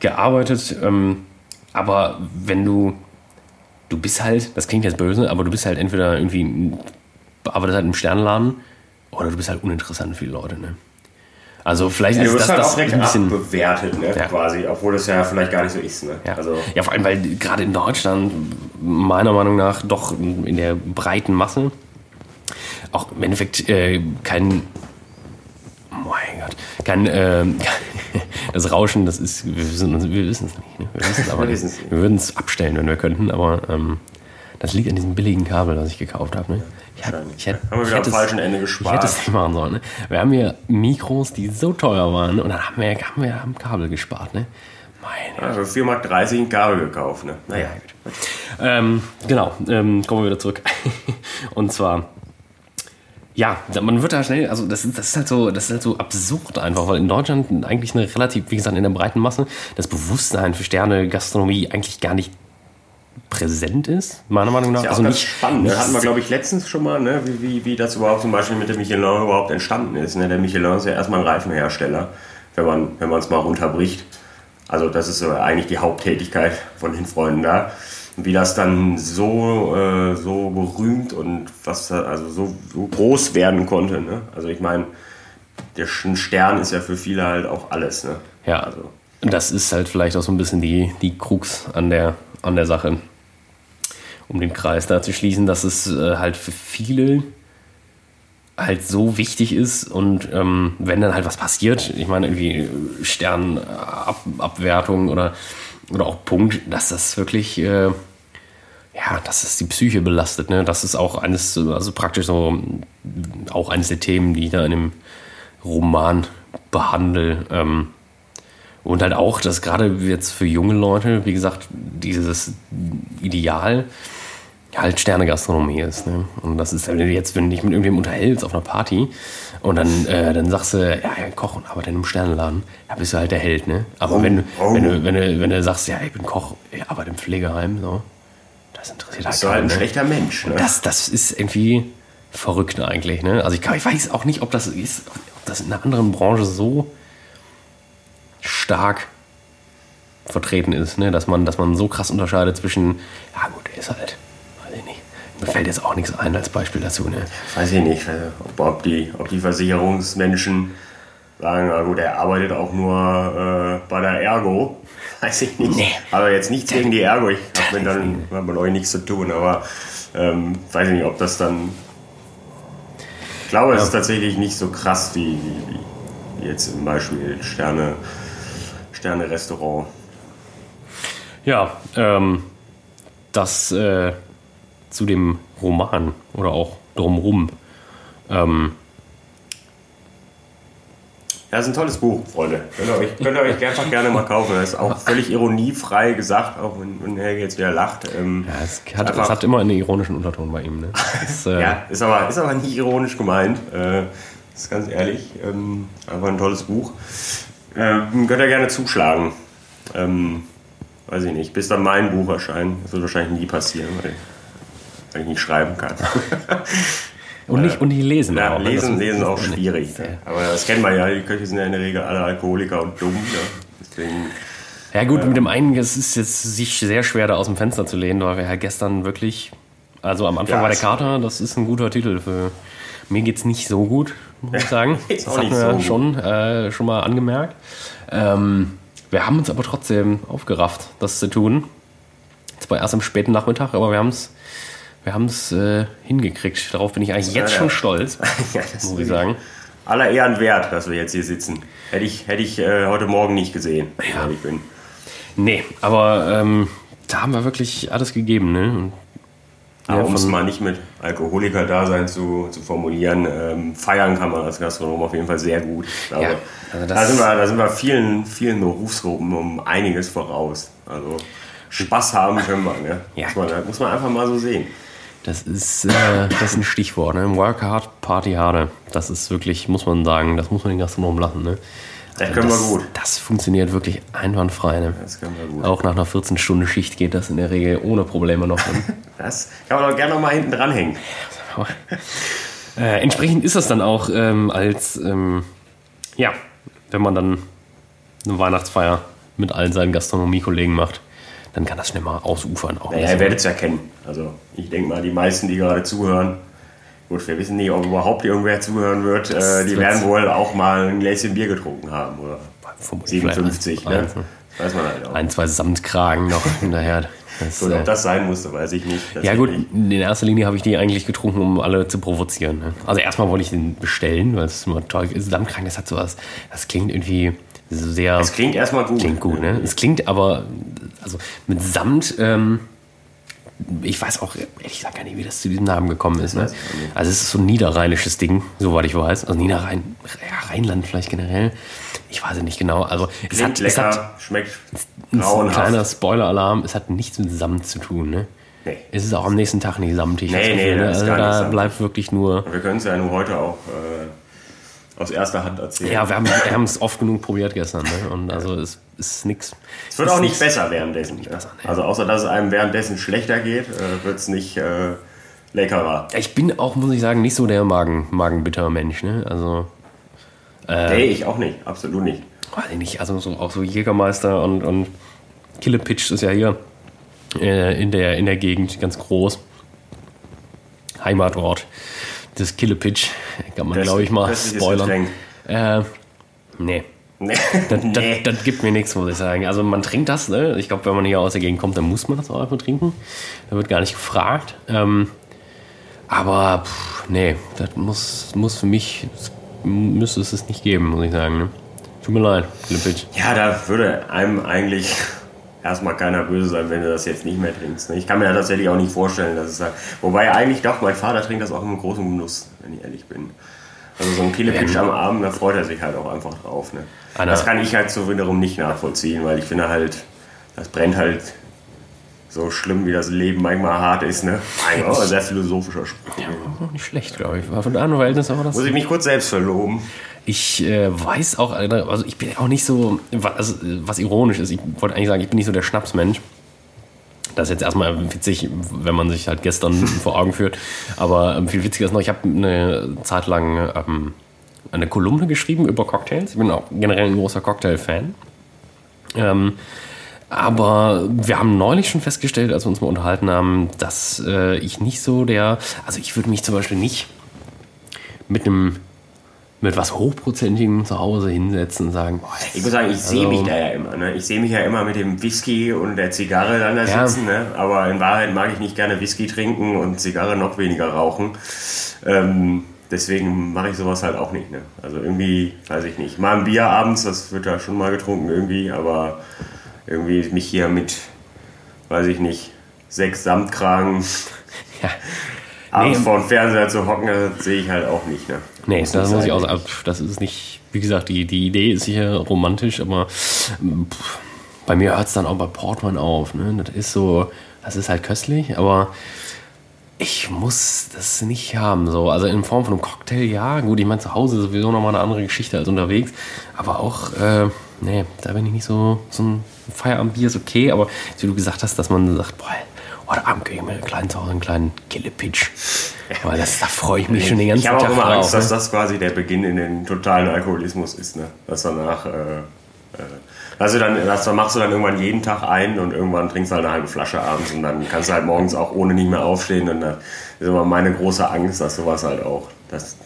gearbeitet. Ähm, aber wenn du du bist halt, das klingt jetzt böse, aber du bist halt entweder irgendwie, arbeitest halt im Sternladen oder du bist halt uninteressant für die Leute, ne? Also vielleicht ja, ist das, halt das ein bisschen bewertet, ne, ja. quasi, obwohl das ja vielleicht gar nicht so ist, ne? Ja. Also ja, vor allem, weil gerade in Deutschland meiner Meinung nach doch in der breiten Masse auch im Endeffekt äh, kein mein Gott, kein, äh, das Rauschen, das ist, wir wissen, es nicht. Ne? Wir wissen es aber nicht. Wir würden es abstellen, wenn wir könnten, aber ähm, das liegt an diesem billigen Kabel, das ich gekauft habe. Ne? Ich, hab, ich, hätte, haben wir wieder am falschen Ende gespart. Ich hätte es nicht machen sollen. Ne? Wir haben hier Mikros, die so teuer waren und dann haben wir, haben wir am Kabel gespart. Ne? Meine also 4,30 Mark ein Kabel gekauft. Ne? Naja, gut. Ähm, genau, ähm, kommen wir wieder zurück. und zwar ja, man wird da schnell, also das, das, ist halt so, das ist halt so absurd einfach, weil in Deutschland eigentlich eine relativ, wie gesagt, in der breiten Masse das Bewusstsein für Sterne, Gastronomie eigentlich gar nicht präsent ist, meiner Meinung nach. Ist ja also nicht spannend. Ne? Hatten wir, glaube ich, letztens schon mal, ne? wie, wie, wie das überhaupt zum Beispiel mit dem Michelin überhaupt entstanden ist. Ne? Der Michelin ist ja erstmal ein Reifenhersteller, wenn man wenn es mal runterbricht. Also das ist so eigentlich die Haupttätigkeit von den Freunden da. Wie das dann so, äh, so berühmt und was da- also so, so groß werden konnte. Ne? Also ich meine, der Stern ist ja für viele halt auch alles. Ne? Ja, Also, das ist halt vielleicht auch so ein bisschen die, die Krux an der, an der Sache. Um den Kreis da zu schließen, dass es äh, halt für viele halt so wichtig ist und ähm, wenn dann halt was passiert, ich meine irgendwie Sternabwertung oder, oder auch Punkt, dass das wirklich, äh, ja, dass es die Psyche belastet. Ne? Das ist auch eines, also praktisch so auch eines der Themen, die ich da in dem Roman behandle. Ähm, und halt auch, dass gerade jetzt für junge Leute, wie gesagt, dieses Ideal halt Sternegastronomie ist. Ne? Und das ist, wenn du jetzt, wenn du dich mit irgendjemandem unterhältst auf einer Party und dann, äh, dann sagst du, ja, ja, Koch und arbeite in einem Sternenladen, ja, bist du halt der Held, ne? Aber Oh, wenn, du, oh. wenn, du, wenn, du, wenn du sagst, ja, ich bin Koch, ich arbeite im Pflegeheim, so, das interessiert halt bist du halt ein ne? schlechter Mensch. Ne? Das, das ist irgendwie verrückt eigentlich. Ne? Also ich, kann- ich weiß auch nicht, ob das ist, ob das in einer anderen Branche so stark vertreten ist, ne? dass, man, dass man so krass unterscheidet zwischen, ja gut, der ist halt. Mir fällt jetzt auch nichts ein als Beispiel dazu. Ne? Weiß ich nicht, äh, ob, die, ob die Versicherungsmenschen sagen, na gut, er arbeitet auch nur äh, bei der Ergo. Weiß ich nicht. Nee. Aber jetzt nichts gegen die Ergo. Ich habe mit, dann- hab mit euch nichts zu tun. Aber ähm, weiß ich nicht, ob das dann. Ich glaube, es ist tatsächlich nicht so krass wie, wie, wie jetzt zum Beispiel Sterne, Sterne Restaurant. Ja, ähm, das äh, zu dem Roman oder auch drumrum. Ähm, Ja, das ist ein tolles Buch, Freunde. Könnt ihr euch, könnt ihr euch einfach gerne mal kaufen. Das ist auch völlig ironiefrei gesagt, auch wenn, wenn Helge jetzt wieder lacht. Ähm, ja, es, hat, einfach- es hat immer einen ironischen Unterton bei ihm. Ne? Das, äh, Ja, ist aber, ist aber nicht ironisch gemeint. Äh, ist ganz ehrlich. Ähm, einfach ein tolles Buch. Ähm, könnt ihr gerne zuschlagen. Ähm, weiß ich nicht. Bis dann mein Buch erscheint. Das wird wahrscheinlich nie passieren, weil, weil ich nicht schreiben kann. Und nicht, und nicht lesen. Ja, auch, ne? lesen, lesen auch schwierig. Ne? Aber das kennt man ja. Die Köche sind ja in der Regel alle Alkoholiker und dumm. Ne? Deswegen, Ja gut, mit dem einen, es ist jetzt sich sehr schwer, da aus dem Fenster zu lehnen, weil wir ja gestern wirklich, also am Anfang Ja, war der es- Kater, das ist ein guter Titel für, mir geht's nicht so gut, muss ich sagen. Das nicht wir so schon, äh, schon mal angemerkt. Ähm, wir haben uns aber trotzdem aufgerafft, das zu tun. Zwar erst am späten Nachmittag, aber wir haben es wir haben's, äh, hingekriegt. Darauf bin ich eigentlich jetzt ja. schon stolz, ja, das muss ich sagen. aller Ehren wert, dass wir jetzt hier sitzen. Hätte ich, hätte ich äh, heute Morgen nicht gesehen, ich Ja. ehrlich bin. Nee, aber ähm, da haben wir wirklich alles gegeben. Ne? Aber ja, um es mal nicht mit Alkoholiker-Dasein zu, zu formulieren, ähm, feiern kann man als Gastronom auf jeden Fall sehr gut. Ich glaube, Ja, also da, sind wir, da sind wir vielen, vielen Berufsgruppen um einiges voraus. Also Spaß haben können wir. Ne? Ja. Muss, man, muss man einfach mal so sehen. Das ist, äh, das ist ein Stichwort. Ne? Work hard, party harder. Das ist wirklich, muss man sagen, das muss man den Gastronomen lassen. Ne? Das können wir gut. Das funktioniert wirklich einwandfrei. Ne? Das können wir gut. Auch nach einer 14-Stunden-Schicht geht das in der Regel ohne Probleme noch. Ne? Das kann man doch gerne noch mal hinten dranhängen. äh, entsprechend ist das dann auch ähm, als, ähm, ja, wenn man dann eine Weihnachtsfeier mit allen seinen Gastronomiekollegen macht, dann kann das schnell mal ausufern. Auch Naja, ihr werdet es ja kennen. Also ich denke mal, die meisten, die gerade zuhören, gut, wir wissen nicht, ob überhaupt irgendwer zuhören wird, äh, die werden wohl auch mal ein Gläschen Bier getrunken haben. Oder Vermutlich 57, vielleicht ne? weiß man halt auch. ein, zwei Samtkragen noch hinterher. Das, äh, ob das sein musste, weiß ich nicht. Das Ja gut, in erster Linie habe ich die eigentlich getrunken, um alle zu provozieren. Ne? Also erstmal wollte ich den bestellen, weil es immer toll ist. Dammkrank, das hat sowas, das klingt irgendwie so sehr... Es klingt erstmal gut. Klingt gut, ne? Es klingt aber, also mit Samt, ähm, ich weiß auch ehrlich gesagt gar nicht, wie das zu diesem Namen gekommen ist. Ne? Also es ist so ein niederrheinisches Ding, soweit ich weiß. Also Niederrhein, ja, Rheinland vielleicht generell. Ich weiß es nicht genau. Also es Klingt hat, es hat lecker, schmeckt ein grauenhaft. kleiner Spoiler-Alarm, es hat nichts mit Samt zu tun. Ne? Nee. Es ist auch am nächsten Tag nicht samtig. Nee, nee, Gefühl, ne? ist Also da bleibt wirklich nur... Wir können es ja nur heute auch äh, aus erster Hand erzählen. Ja, wir haben es oft genug probiert gestern. Ne? Und also es ist nichts. es wird auch nicht besser währenddessen. ne? Also außer dass es einem währenddessen schlechter geht, äh, wird es nicht äh, leckerer. Ich bin auch, muss ich sagen, nicht so der Magen, magenbitter Mensch. Ne? Also, nee, ich auch nicht. Absolut nicht. weiß ich nicht, also so, auch so Jägermeister und, und Killepitch ist ja hier äh, in, der, in der Gegend, ganz groß. Heimatort des Killepitch, kann man glaube ich mal spoilern. Äh, nee. Nee. Das. Das, das, gibt mir nichts, muss ich sagen. Also man trinkt das, ne? Ich glaube, wenn man hier aus der Gegend kommt, dann muss man das auch einfach trinken. Da wird gar nicht gefragt. Ähm, aber pff, nee, das muss, muss für mich, müsste es es nicht geben, muss ich sagen. Ne? Tut mir leid, Lippitsch. Ja, da würde einem eigentlich erstmal keiner böse sein, wenn du das jetzt nicht mehr trinkst. Ne? Ich kann mir ja tatsächlich auch nicht vorstellen, dass es da. Wobei eigentlich doch, mein Vater trinkt das auch im großen Genuss, wenn ich ehrlich bin. Also so ein Killepitch am Abend, da freut er sich halt auch einfach drauf. Ne? Das kann ich halt so wiederum nicht nachvollziehen, weil ich finde halt, das brennt halt so schlimm, wie das Leben manchmal hart ist. Ne? Ein oh, sehr philosophischer Spruch. Ja, nicht schlecht, glaube ich. War von der anderen Verhältnis auch das. Muss ich mich kurz selbst verloben. Ich äh, weiß auch, also ich bin auch nicht so, was, was ironisch ist, ich wollte eigentlich sagen, ich bin nicht so der Schnapsmensch. Das ist jetzt erstmal witzig, wenn man sich halt gestern vor Augen führt. Aber ähm, viel witziger ist noch, ich habe eine Zeit lang ähm, eine Kolumne geschrieben über Cocktails. Ich bin auch generell ein großer Cocktail-Fan. Ähm, aber wir haben neulich schon festgestellt, als wir uns mal unterhalten haben, dass äh, ich nicht so der, also ich würde mich zum Beispiel nicht mit einem mit was Hochprozentigem zu Hause hinsetzen und sagen, boah, Ich muss sagen, ich also, sehe mich da ja immer. Ne? Ich sehe mich ja immer mit dem Whisky und der Zigarre dann da ja. sitzen. Ne? Aber in Wahrheit mag ich nicht gerne Whisky trinken und Zigarre noch weniger rauchen. Ähm, deswegen mache ich sowas halt auch nicht. Ne? Also irgendwie, weiß ich nicht. Mal ein Bier abends, das wird da schon mal getrunken irgendwie, aber irgendwie mich hier mit, weiß ich nicht, sechs Samtkragen ja abends nee, vor dem Fernseher zu hocken, das sehe ich halt auch nicht. Ne? Nee, das, das muss ich auch sagen. Das ist nicht, wie gesagt, die, die Idee ist sicher romantisch, aber pff, bei mir hört es dann auch bei Portman auf. Ne? Das ist so, das ist halt köstlich, aber ich muss das nicht haben. So. Also in Form von einem Cocktail, ja. Gut, ich meine, zu Hause ist sowieso nochmal eine andere Geschichte als unterwegs. Aber auch, äh, nee, da bin ich nicht so, so ein Feierabendbier ist okay. Aber wie du gesagt hast, dass man sagt, boah, Heute Abend kriege ich mir einen kleinen zu Hause einen kleinen Killepitch. Aber das, da freue ich mich schon den ganzen Tag Ich habe auch immer Angst, dass ne? das quasi der Beginn in den totalen Alkoholismus ist. Ne? Dass danach... Äh, äh, also dann, das machst du dann irgendwann jeden Tag ein und irgendwann trinkst du halt eine halbe Flasche abends und dann kannst du halt morgens auch ohne nicht mehr aufstehen. Und das ist immer meine große Angst, dass sowas halt auch, dass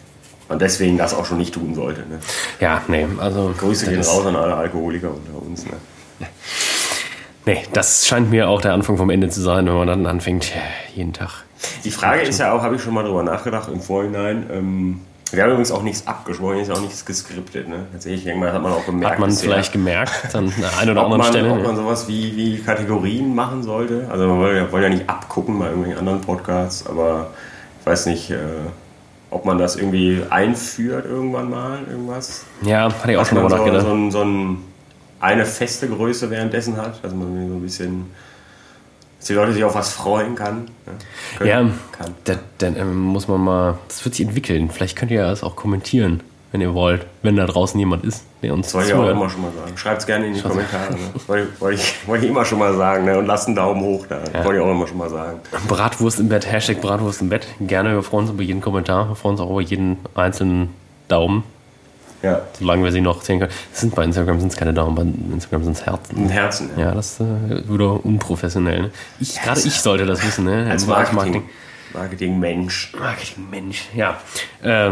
man deswegen das auch schon nicht tun sollte. Ne? Ja, nee, also. Grüße gehen raus an alle Alkoholiker unter uns. Ne? Nee, das scheint mir auch der Anfang vom Ende zu sein, wenn man dann anfängt, jeden Tag. Die Frage ist ja auch, habe ich schon mal drüber nachgedacht im Vorhinein. Ähm, wir haben übrigens auch nichts abgesprochen, ist auch nichts geskriptet. Ne? Tatsächlich, irgendwann hat man auch gemerkt. Hat man vielleicht gemerkt, an einer oder anderen Stelle. Ob man sowas wie, wie Kategorien machen sollte. Also, wir wollen ja, wollen ja nicht abgucken bei irgendwelchen anderen Podcasts, aber ich weiß nicht. Äh, ob man das irgendwie einführt irgendwann mal, irgendwas. Ja, hatte ich auch schon mal nachgedacht. So, so, so ein eine feste Größe währenddessen hat, dass man so ein bisschen, dass die Leute sich auf was freuen kann. Ja, ja kann. dann ähm, muss man mal, das wird sich entwickeln. Vielleicht könnt ihr das auch kommentieren, wenn ihr wollt, wenn da draußen jemand ist, der uns wollte ich auch immer schon mal sagen. Schreibt es gerne in die Schaut Kommentare. Ne? Wollte, wollte, ich, wollte ich immer schon mal sagen. Ne? Und lasst einen Daumen hoch da. Ja. Wollte ich auch immer schon mal sagen. Bratwurst im Bett, Hashtag Bratwurst im Bett. Gerne, wir freuen uns über jeden Kommentar. Wir freuen uns auch über jeden einzelnen Daumen. Ja. Solange wir sie noch sehen können. Das sind bei Instagram sind es keine Daumen, bei Instagram sind es Herzen. Herzen, ja. ja das ist äh, wieder unprofessionell. Ne? Ich, Gerade ich sollte das wissen, ne? Als Marketing. Marketing-Mensch. Marketing-Mensch, ja. Äh,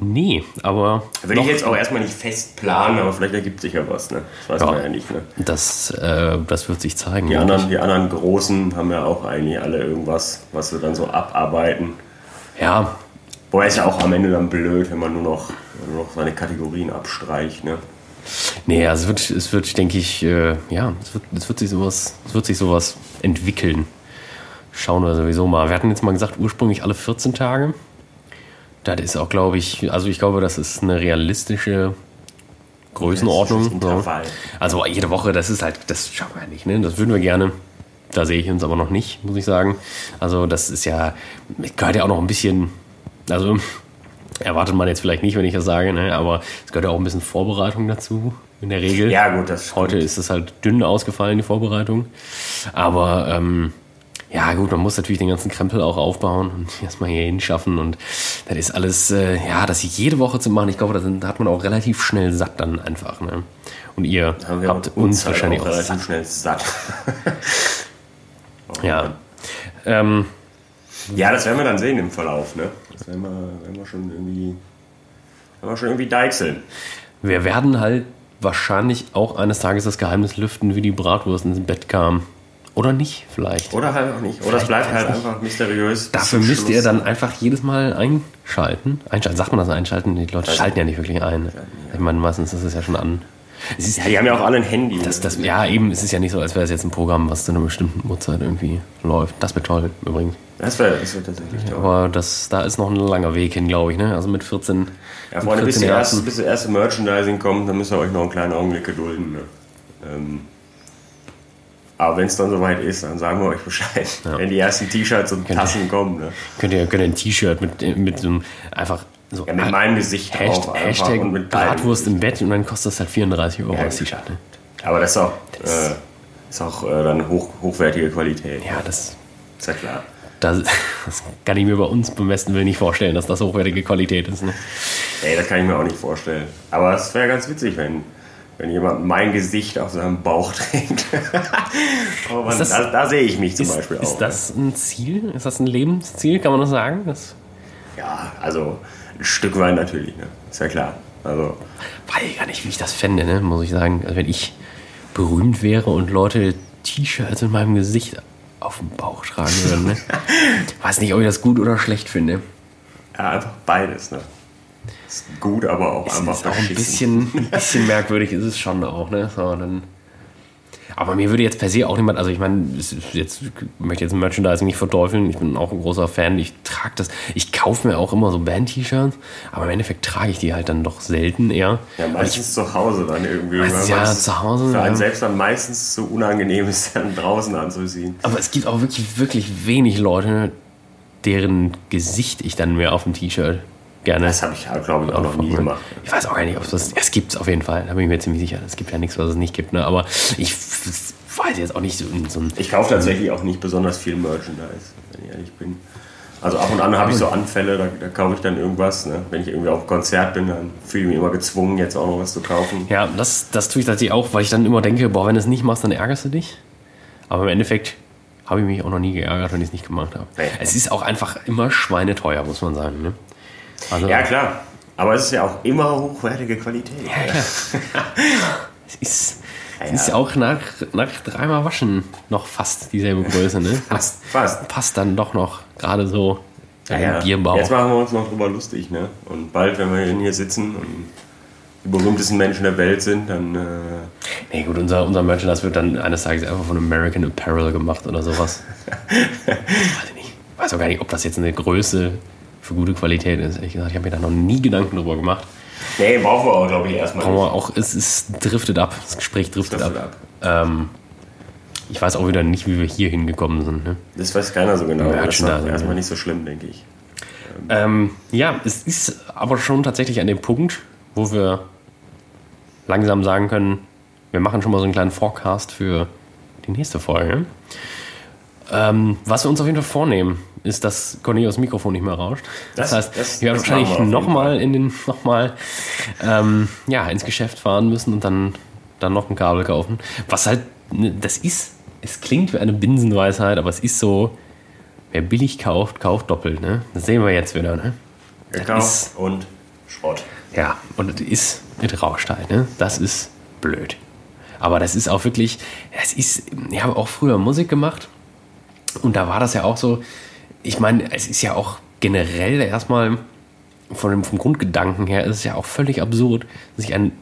nee, aber. Würde ich jetzt auch erstmal nicht fest planen, aber vielleicht ergibt sich ja was, ne? Das weiß ja, man ja nicht, ne? Das, äh, das wird sich zeigen. Die anderen, die anderen Großen haben ja auch eigentlich alle irgendwas, was sie dann so abarbeiten. Ja, Wobei ist ja auch am Ende dann blöd, wenn man nur noch, nur noch seine Kategorien abstreicht. Ne? Nee, also es wird, es wird denke ich, äh, ja, es wird, es, wird sich sowas, es wird sich sowas entwickeln. Schauen wir sowieso mal. Wir hatten jetzt mal gesagt, ursprünglich alle 14 Tage. Das ist auch, glaube ich, also ich glaube, das ist eine realistische Größenordnung. So. Also jede Woche, das ist halt, das schaffen wir nicht, ne? Das würden wir gerne. Da sehe ich uns aber noch nicht, muss ich sagen. Also das ist ja, gehört ja auch noch ein bisschen also erwartet man jetzt vielleicht nicht, wenn ich das sage, ne? aber es gehört ja auch ein bisschen Vorbereitung dazu, in der Regel. Ja, gut, das Heute ist es halt dünn ausgefallen, die Vorbereitung. Aber ähm, ja, gut, man muss natürlich den ganzen Krempel auch aufbauen und erstmal hier hinschaffen. Und das ist alles, äh, ja, das jede Woche zu machen, ich glaube, da hat man auch relativ schnell satt dann einfach. Ne? Und ihr habt uns, uns halt wahrscheinlich auch, relativ satt. schnell satt. Ja. Ähm, ja, das werden wir dann sehen im Verlauf, ne? Das werden wir, werden wir schon irgendwie. Werden wir schon irgendwie deichseln. wir werden halt wahrscheinlich auch eines Tages das Geheimnis lüften, wie die Bratwurst ins Bett kam. Oder nicht, vielleicht. Oder halt auch nicht. Oder es bleibt halt einfach mysteriös. bis Dafür müsst Schluss. ihr dann einfach jedes Mal einschalten. Einschalten, sagt man das einschalten? Die Leute schalten ja nicht wirklich ein. Ich meine, meistens ist es ja schon an. Es ist, Ja, die haben ja auch alle ein Handy. das, das, ja, eben, es ist ja nicht so, als wäre es jetzt ein Programm, was zu einer bestimmten Uhrzeit irgendwie läuft. Das wäre toll, übrigens. das wäre das wär tatsächlich toll. Aber das, da ist noch ein langer Weg hin, glaube ich. Ne? Also mit 14. Ja, Freunde, bis, 14 die erste, Herzen. bis das erste Merchandising kommt, dann müsst ihr euch noch einen kleinen Augenblick gedulden. Ne? Ähm, aber wenn es dann soweit ist, dann sagen wir euch Bescheid. Wenn die ersten T-Shirts und Tassen kommen. Ne? Könnt ihr, könnt ihr ein T-Shirt mit, mit so einem einfach so Ja, mit meinem Gesicht Hasht drauf Hashtag und mit Bratwurst im Bett und dann kostet das halt 34 Euro Ja, das T-Shirt. Ne? Aber das ist auch, Das- äh, ist auch äh, dann hoch, hochwertige Qualität. Ja, das, Ist ja klar. das, das kann ich mir bei uns beim besten Willen nicht vorstellen, dass das hochwertige Qualität ist. Ne? Ey, das kann ich mir auch nicht vorstellen. Aber es wäre ganz witzig, wenn, wenn jemand mein Gesicht auf seinem Bauch trägt. oh Mann, das- da, da sehe ich mich zum Ist, Beispiel auch. ist das ein Ziel? Ist das ein Lebensziel? Kann man das sagen? Das Ja, also ein Stück weit natürlich, ne? Ist ja klar. Also, weiß ich gar nicht, wie ich das fände, ne? muss ich sagen. Also wenn ich berühmt wäre und Leute T-Shirts mit meinem Gesicht auf dem Bauch tragen würden. Ne? weiß nicht, ob ich das gut oder schlecht finde. ja, einfach beides, ne? Ist gut, aber auch Es einfach ist auch ein bisschen, ein bisschen merkwürdig, ist es schon auch, ne? So, dann, aber mir würde jetzt per se auch niemand, also ich meine, jetzt ich möchte jetzt Merchandising nicht verteufeln, ich bin auch ein großer Fan, ich trage das, ich kaufe mir auch immer so Band-T-Shirts, aber im Endeffekt trage ich die halt dann doch selten eher. Ja, meistens zu Hause dann irgendwie. Weil ja, zu Hause, Für einen selbst dann meistens so unangenehm ist, dann draußen anzuziehen. Aber es gibt auch wirklich, wirklich wenig Leute, deren Gesicht ich dann mehr auf dem T-Shirt gerne. Das habe ich, glaube ich, auch noch nie gemacht. Ich weiß auch gar nicht, ob es das. Es gibt es auf jeden Fall, da bin ich mir ziemlich sicher. Es gibt ja nichts, was es nicht gibt. Ne? Aber ich weiß jetzt auch nicht so, so ein. Ich kaufe tatsächlich auch nicht besonders viel Merchandise, wenn ich ehrlich bin. Also ab und an habe ich so Anfälle, da, da kaufe ich dann irgendwas. Ne? Wenn ich irgendwie auf einem Konzert bin, dann fühle ich mich immer gezwungen, jetzt auch noch was zu kaufen. Ja, das, das tue ich tatsächlich auch, weil ich dann immer denke, boah, wenn du es nicht machst, dann ärgerst du dich. Aber im Endeffekt habe ich mich auch noch nie geärgert, wenn ich es nicht gemacht habe. Nee. Es ist auch einfach immer schweineteuer, muss man sagen. Ne? Also, Ja, klar. Aber es ist ja auch immer hochwertige Qualität. Es ist, Ja, es ist ja. auch nach, nach dreimal Waschen noch fast dieselbe Größe. Ne? Fast, fast. Passt dann doch noch gerade so Ja, ja. Bierbauch. Jetzt machen wir uns noch drüber lustig. Ne? Und bald, wenn wir hier sitzen und die berühmtesten Menschen der Welt sind, dann... Äh, Nee, gut, unser, unser Merchandise wird dann eines Tages einfach von American Apparel gemacht oder sowas. weiß ich. Weiß auch gar nicht, ob das jetzt eine Größe für gute Qualität ist. Ehrlich gesagt, ich habe mir da noch nie Gedanken drüber gemacht. nee, brauchen wir auch, glaube ich, erstmal Aber nicht. auch, es ist driftet ab. Das Gespräch driftet, Driftet ab. Ähm, ich weiß auch wieder nicht, wie wir hier hingekommen sind. Ne? Das weiß keiner so genau. Das ist erstmal nicht so schlimm, denke ich. Ähm, ja, es ist aber schon tatsächlich an dem Punkt, wo wir langsam sagen können, wir machen schon mal so einen kleinen Forecast für die nächste Folge. Ähm, was wir uns auf jeden Fall vornehmen, ist, dass Cornelius Mikrofon nicht mehr rauscht. Das, Das- heißt, das- wir werden wahrscheinlich nochmal in den noch mal, ähm, ja, ins Geschäft fahren müssen und dann, dann noch ein Kabel kaufen. Was halt, ne, das ist, es klingt wie eine Binsenweisheit, aber es ist so, wer billig kauft, kauft doppelt. Ne? Das sehen wir jetzt wieder. Ne? Gekauft und Schrott. Ja, und es ist mit rauscht halt, ne? Das ist blöd. Aber das ist auch wirklich, das ist, ich habe auch früher Musik gemacht und da war das ja auch so, ich meine, es ist ja auch generell erstmal von dem, vom Grundgedanken her ist es ja auch völlig absurd, sich ein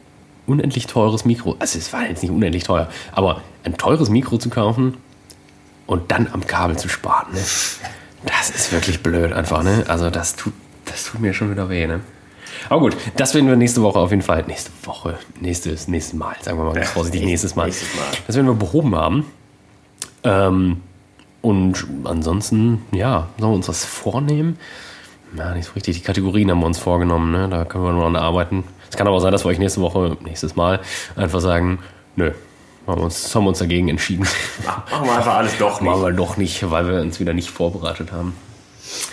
unendlich teures Mikro, also es war jetzt nicht unendlich teuer, aber ein teures Mikro zu kaufen und dann am Kabel zu sparen, ne? Das ist wirklich blöd einfach, ne? Also das tut, das tut mir schon wieder weh, ne? Aber gut, das werden wir nächste Woche auf jeden Fall, nächste Woche, nächstes, nächstes Mal, sagen wir mal ganz vorsichtig, nächstes- nächstes Mal. nächstes Mal. Das werden wir behoben haben. Ähm, und ansonsten, ja, sollen wir uns was vornehmen? Ja, nicht so richtig. Die Kategorien haben wir uns vorgenommen, ne? Da können wir noch an arbeiten. Es kann aber sein, dass wir euch nächste Woche, nächstes Mal einfach sagen, nö, haben wir uns, haben wir uns dagegen entschieden. Machen wir einfach alles doch nicht. Machen wir doch nicht, weil wir uns wieder nicht vorbereitet haben.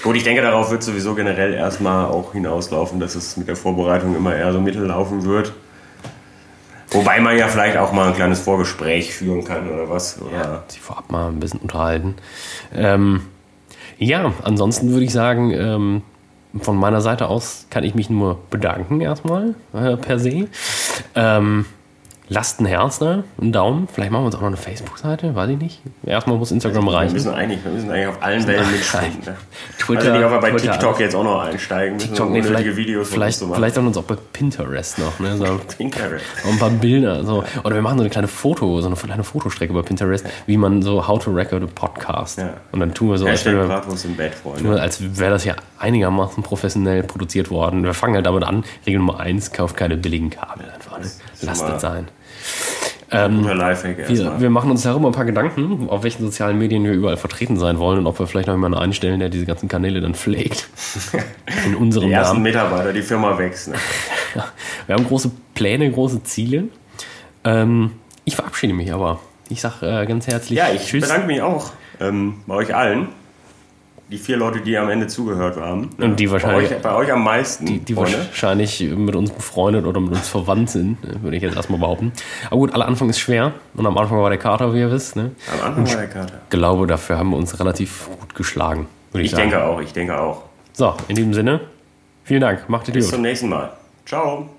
Gut, ich denke, darauf wird sowieso generell erstmal auch hinauslaufen, dass es mit der Vorbereitung immer eher so mittellaufen wird. Wobei man ja vielleicht auch mal ein kleines Vorgespräch führen kann oder was. Oder? Ja, sich vorab mal ein bisschen unterhalten. Ähm, ja, ansonsten würde ich sagen, ähm, von meiner Seite aus kann ich mich nur bedanken erstmal äh, per se. Ähm, lasst ein Herz da, einen Daumen. Vielleicht machen wir uns auch noch eine Facebook-Seite, weiß ich nicht. Erstmal muss Instagram Wir reichen. müssen, eigentlich, wir müssen eigentlich auf allen Wellen mitspringen. Ne? Twitter- also nicht, ob wir bei Twitter TikTok auch. jetzt auch noch einsteigen müssen, TikTok, um nee, vielleicht, Videos vielleicht, zu machen. vielleicht dann uns auch bei Pinterest noch. Ne? So, Pinterest. auch ein paar Bilder. So. Oder wir machen so eine kleine Foto, so eine kleine Fotostrecke bei Pinterest, wie man so How to Record a Podcast. Ja. Und dann tun wir so, als Hashtag wäre Bratwurst im Bett, Freunde. als wäre das ja einigermaßen professionell produziert worden. Wir fangen halt damit an, Regel Nummer eins, kauft keine billigen Kabel einfach. Ne? Lasst es sein. Lifehack Wir, wir machen uns darüber ein paar Gedanken, auf welchen sozialen Medien wir überall vertreten sein wollen und ob wir vielleicht noch jemanden einstellen, der diese ganzen Kanäle dann pflegt. In unserem Die ersten Namen. Mitarbeiter, die Firma wächst. Ne? Ja, wir haben große Pläne, große Ziele. Ähm, ich verabschiede mich aber. Ich sage äh, ganz herzlich Ja, ich Tschüss. bedanke mich auch ähm, bei euch allen. Die vier Leute, die am Ende zugehört haben. Und die wahrscheinlich- Bei euch, bei euch am meisten. die, die wahrscheinlich mit uns befreundet oder mit uns verwandt sind, würde ich jetzt erstmal behaupten. Aber gut, aller Anfang ist schwer. Und am Anfang war der Kater, wie ihr wisst. Ne? Am Anfang war der Kater. glaube, dafür haben wir uns relativ gut geschlagen, würde ich, Ich denke auch, ich denke auch. So, in diesem Sinne, vielen Dank. Macht es Bis gut. zum nächsten Mal. Ciao.